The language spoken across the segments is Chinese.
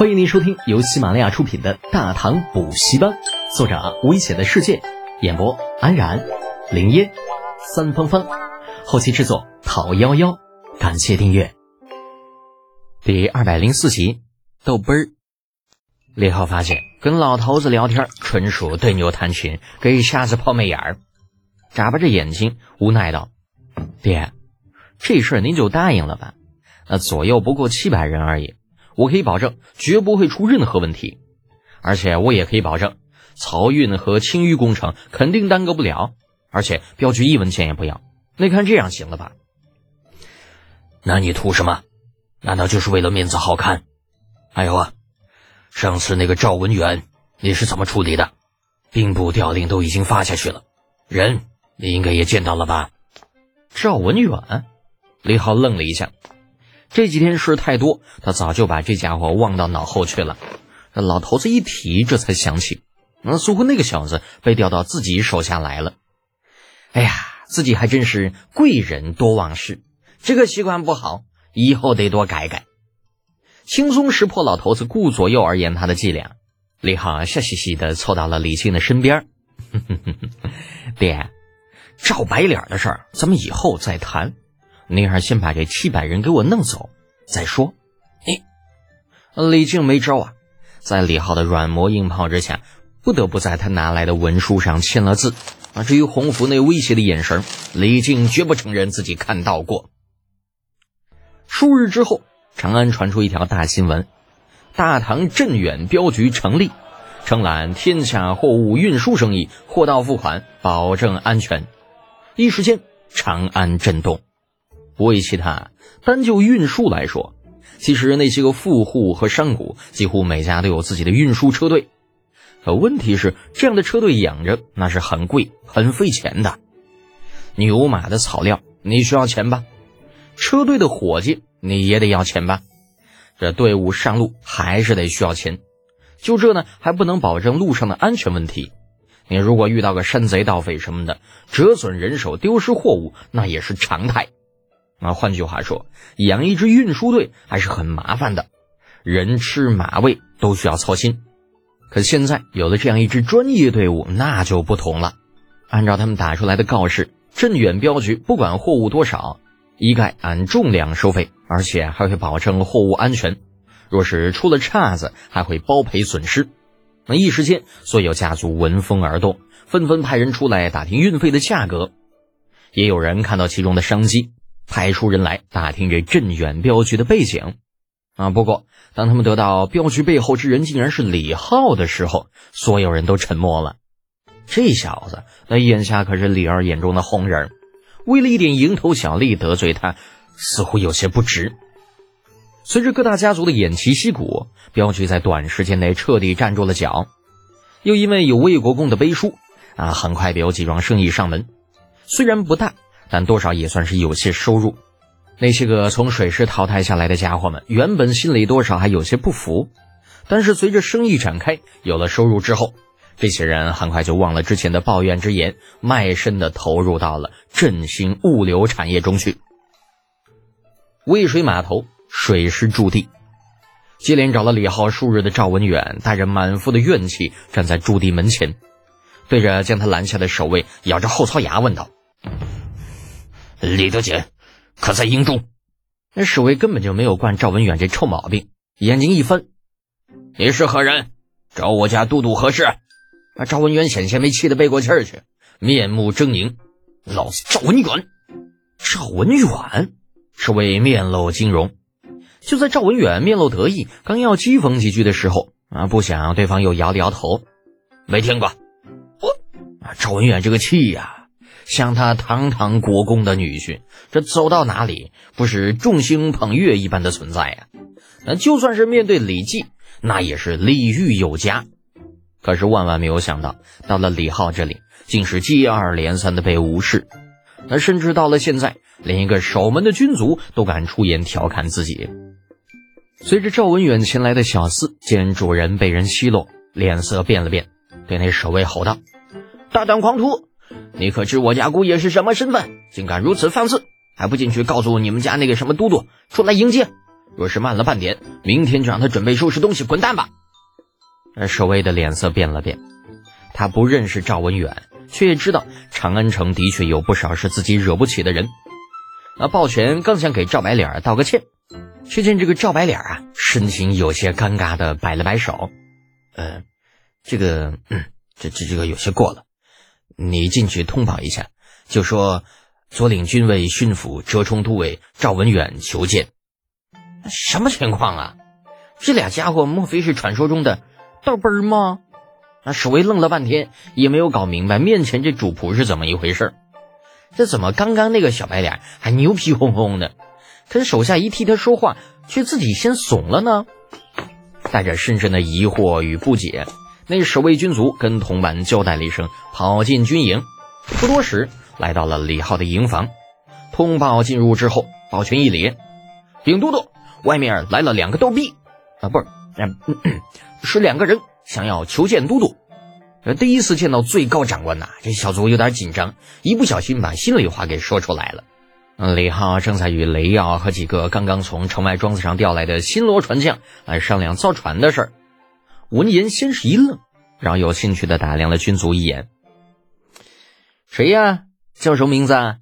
欢迎您收听由喜马拉雅出品的《大唐补习班》，作者危险的世界，演播安然、林烟、三芳芳，后期制作讨幺幺，感谢订阅。第二百零四集，豆杯儿。李浩发现跟老头子聊天纯属对牛弹琴，给瞎子抛媚眼儿，眨巴着眼睛无奈道：“爹，这事儿您就答应了吧？那左右不过七百人而已。”我可以保证，绝不会出任何问题，而且我也可以保证，漕运和清淤工程肯定耽搁不了，而且镖局一文钱也不要。那看这样行了吧？那你图什么？难道就是为了面子好看？还有啊，上次那个赵文远，你是怎么处理的？兵部调令都已经发下去了，人你应该也见到了吧？赵文远，李浩愣了一下。这几天事太多，他早就把这家伙忘到脑后去了。老头子一提，这才想起，那似乎那个小子被调到自己手下来了。哎呀，自己还真是贵人多忘事，这个习惯不好，以后得多改改。轻松识破老头子顾左右而言他的伎俩，李浩笑嘻嘻的凑到了李靖的身边：“ 爹，赵白脸的事儿，咱们以后再谈。”你还是先把这七百人给我弄走再说。哎李靖没招啊，在李浩的软磨硬泡之下，不得不在他拿来的文书上签了字。啊，至于洪福那威胁的眼神，李靖绝不承认自己看到过。数日之后，长安传出一条大新闻：大唐镇远镖局成立，承揽天下货物运输生意，货到付款，保证安全。一时间，长安震动。不为其他，单就运输来说，其实那些个富户和商贾几乎每家都有自己的运输车队。可问题是，这样的车队养着那是很贵、很费钱的。牛马的草料你需要钱吧？车队的伙计你也得要钱吧？这队伍上路还是得需要钱。就这呢，还不能保证路上的安全问题。你如果遇到个山贼、盗匪什么的，折损人手、丢失货物，那也是常态。那换句话说，养一支运输队还是很麻烦的，人吃马喂都需要操心。可现在有了这样一支专业队伍，那就不同了。按照他们打出来的告示，镇远镖局不管货物多少，一概按重量收费，而且还会保证货物安全。若是出了岔子，还会包赔损失。那一时间，所有家族闻风而动，纷纷派人出来打听运费的价格。也有人看到其中的商机。派出人来打听这镇远镖局的背景，啊！不过当他们得到镖局背后之人竟然是李浩的时候，所有人都沉默了。这小子，那眼下可是李二眼中的红人，为了一点蝇头小利得罪他，似乎有些不值。随着各大家族的偃旗息鼓，镖局在短时间内彻底站住了脚。又因为有魏国公的背书，啊，很快便有几桩生意上门，虽然不大。但多少也算是有些收入。那些个从水师淘汰下来的家伙们，原本心里多少还有些不服，但是随着生意展开，有了收入之后，这些人很快就忘了之前的抱怨之言，卖身的投入到了振兴物流产业中去。渭水码头水师驻地，接连找了李浩数日的赵文远，带着满腹的怨气站在驻地门前，对着将他拦下的守卫，咬着后槽牙问道。李德简可在营中？那守卫根本就没有惯赵文远这臭毛病，眼睛一翻：“你是何人？找我家都督何事？”啊！赵文远险些没气得背过气儿去，面目狰狞：“老子赵文远！”赵文远，守卫面露惊容。就在赵文远面露得意，刚要讥讽几句的时候，啊，不想对方又摇了摇头：“没听过。”我啊，赵文远这个气呀！像他堂堂国公的女婿，这走到哪里不是众星捧月一般的存在呀？那就算是面对李绩，那也是礼遇有加。可是万万没有想到，到了李浩这里，竟是接二连三的被无视。那甚至到了现在，连一个守门的军卒都敢出言调侃自己。随着赵文远前来的小厮见主人被人奚落，脸色变了变，对那守卫吼道：“大胆狂徒！”你可知我家姑爷是什么身份？竟敢如此放肆，还不进去告诉你们家那个什么都督出来迎接？若是慢了半点，明天就让他准备收拾东西滚蛋吧。而守卫的脸色变了变，他不认识赵文远，却也知道长安城的确有不少是自己惹不起的人。那抱拳刚想给赵白脸道个歉，却见这个赵白脸啊，神情有些尴尬的摆了摆手：“呃，这个，嗯，这这这个有些过了，你进去通报一下，就说左领军卫巡抚折冲都尉赵文远求见。什么情况啊？这俩家伙莫非是传说中的？”豆奔儿吗？那守卫愣了半天，也没有搞明白面前这主仆是怎么一回事这怎么刚刚那个小白脸还牛皮哄哄的，可是手下一替他说话，却自己先怂了呢？带着深深的疑惑与不解，那守卫军卒跟同伴交代了一声，跑进军营。不多时，来到了李浩的营房，通报进入之后，抱拳一礼：“禀都督，外面来了两个逗逼啊，不是。” 是两个人想要求见都督。呃，第一次见到最高长官呐，这小卒有点紧张，一不小心把心里话给说出来了。李浩正在与雷耀和几个刚刚从城外庄子上调来的新罗船匠来商量造船的事儿。闻言先是一愣，然后有兴趣的打量了军卒一眼。谁呀？叫什么名字？啊？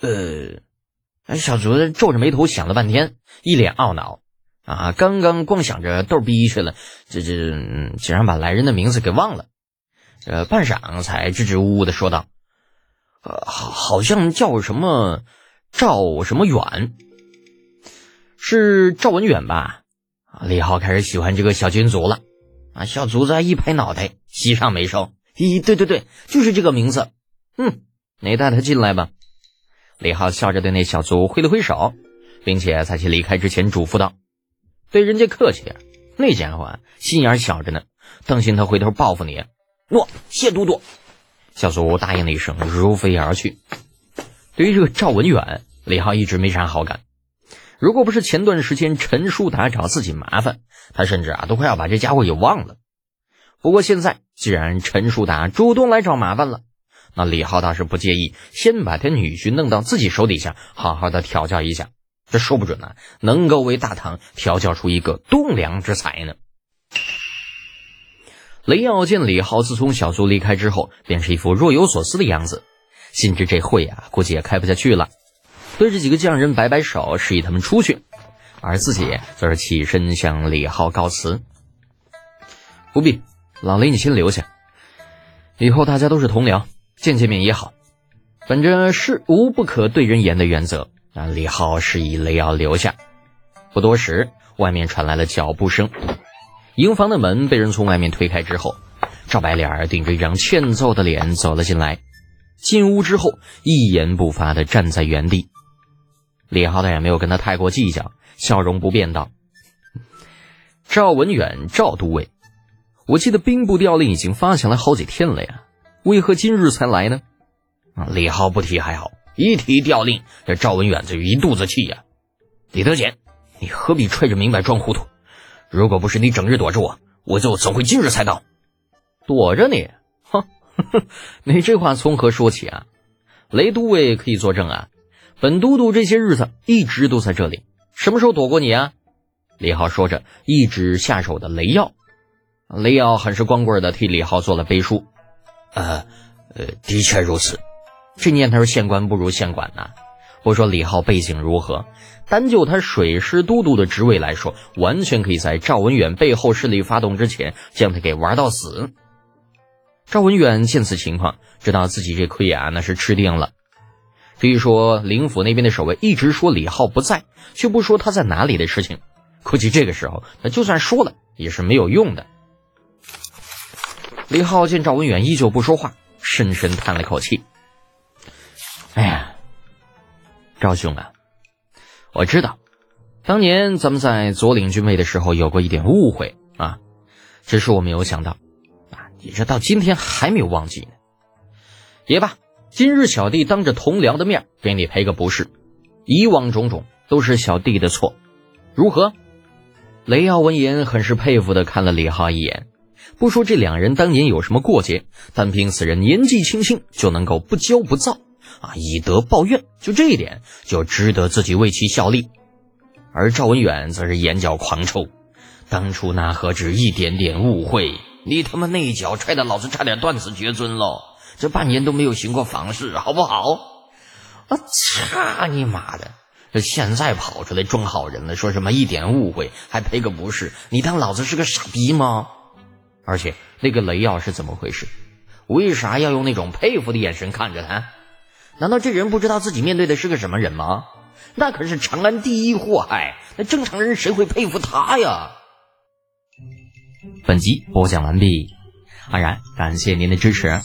呃，小卒皱着眉头想了半天，一脸懊恼。啊，刚刚光想着逗逼去了，这这竟然把来人的名字给忘了。呃，半晌才支支吾吾的说道：“呃，好，像叫什么赵什么远，是赵文远吧？”李浩开始喜欢这个小军卒了。啊，小卒子一拍脑袋，喜上眉梢：“咦，对对对，就是这个名字。嗯，你带他进来吧。”李浩笑着对那小卒挥了挥手，并且在其离开之前嘱咐道。对人家客气点，那家伙心眼小着呢，当心他回头报复你。诺，谢都督。小卒答应了一声，如飞而去。对于这个赵文远，李浩一直没啥好感。如果不是前段时间陈叔达找自己麻烦，他甚至啊都快要把这家伙给忘了。不过现在既然陈叔达主动来找麻烦了，那李浩倒是不介意先把他女婿弄到自己手底下，好好的调教一下。这说不准呢，能够为大唐调教出一个栋梁之才呢。雷耀见李浩自从小苏离开之后，便是一副若有所思的样子，心知这会啊，估计也开不下去了。对这几个匠人摆摆手，示意他们出去，而自己则是起身向李浩告辞：“不必，老雷，你先留下。以后大家都是同僚，见见面也好。本着事无不可对人言的原则。”啊！李浩示意雷耀留下。不多时，外面传来了脚步声，营房的门被人从外面推开之后，赵白脸儿顶着一张欠揍的脸走了进来。进屋之后，一言不发的站在原地。李浩倒也没有跟他太过计较，笑容不变道：“赵文远，赵都尉，我记得兵部调令已经发下来好几天了呀，为何今日才来呢？”，李浩不提还好。一提调令，这赵文远就一肚子气呀！李德简，你何必揣着明白装糊涂？如果不是你整日躲着我，我就怎会今日才到？躲着你？哼，你这话从何说起啊？雷都尉可以作证啊！本都督这些日子一直都在这里，什么时候躲过你啊？李浩说着，一指下手的雷耀。雷耀很是光棍的替李浩做了背书。呃，呃，的确如此。这年头，县官不如县管呐。不说李浩背景如何，单就他水师都督的职位来说，完全可以在赵文远背后势力发动之前将他给玩到死。赵文远见此情况，知道自己这亏啊那是吃定了。至于说灵府那边的守卫一直说李浩不在，却不说他在哪里的事情，估计这个时候他就算说了也是没有用的。李浩见赵文远依旧不说话，深深叹了口气。哎呀，赵兄啊，我知道，当年咱们在左领军位的时候有过一点误会啊，只是我没有想到，啊，你这到今天还没有忘记呢。也罢，今日小弟当着同僚的面给你赔个不是，以往种种都是小弟的错，如何？雷耀闻言很是佩服的看了李浩一眼，不说这两人当年有什么过节，单凭此人年纪轻轻就能够不骄不躁。啊，以德报怨，就这一点就值得自己为其效力。而赵文远则是眼角狂抽，当初那何止一点点误会，你他妈那一脚踹得老子差点断子绝孙喽！这半年都没有行过房事，好不好？我操你妈的！这现在跑出来装好人了，说什么一点误会还赔个不是？你当老子是个傻逼吗？而且那个雷耀是怎么回事？为啥要用那种佩服的眼神看着他？难道这人不知道自己面对的是个什么人吗？那可是长安第一祸害，那正常人谁会佩服他呀？本集播讲完毕，安然感谢您的支持。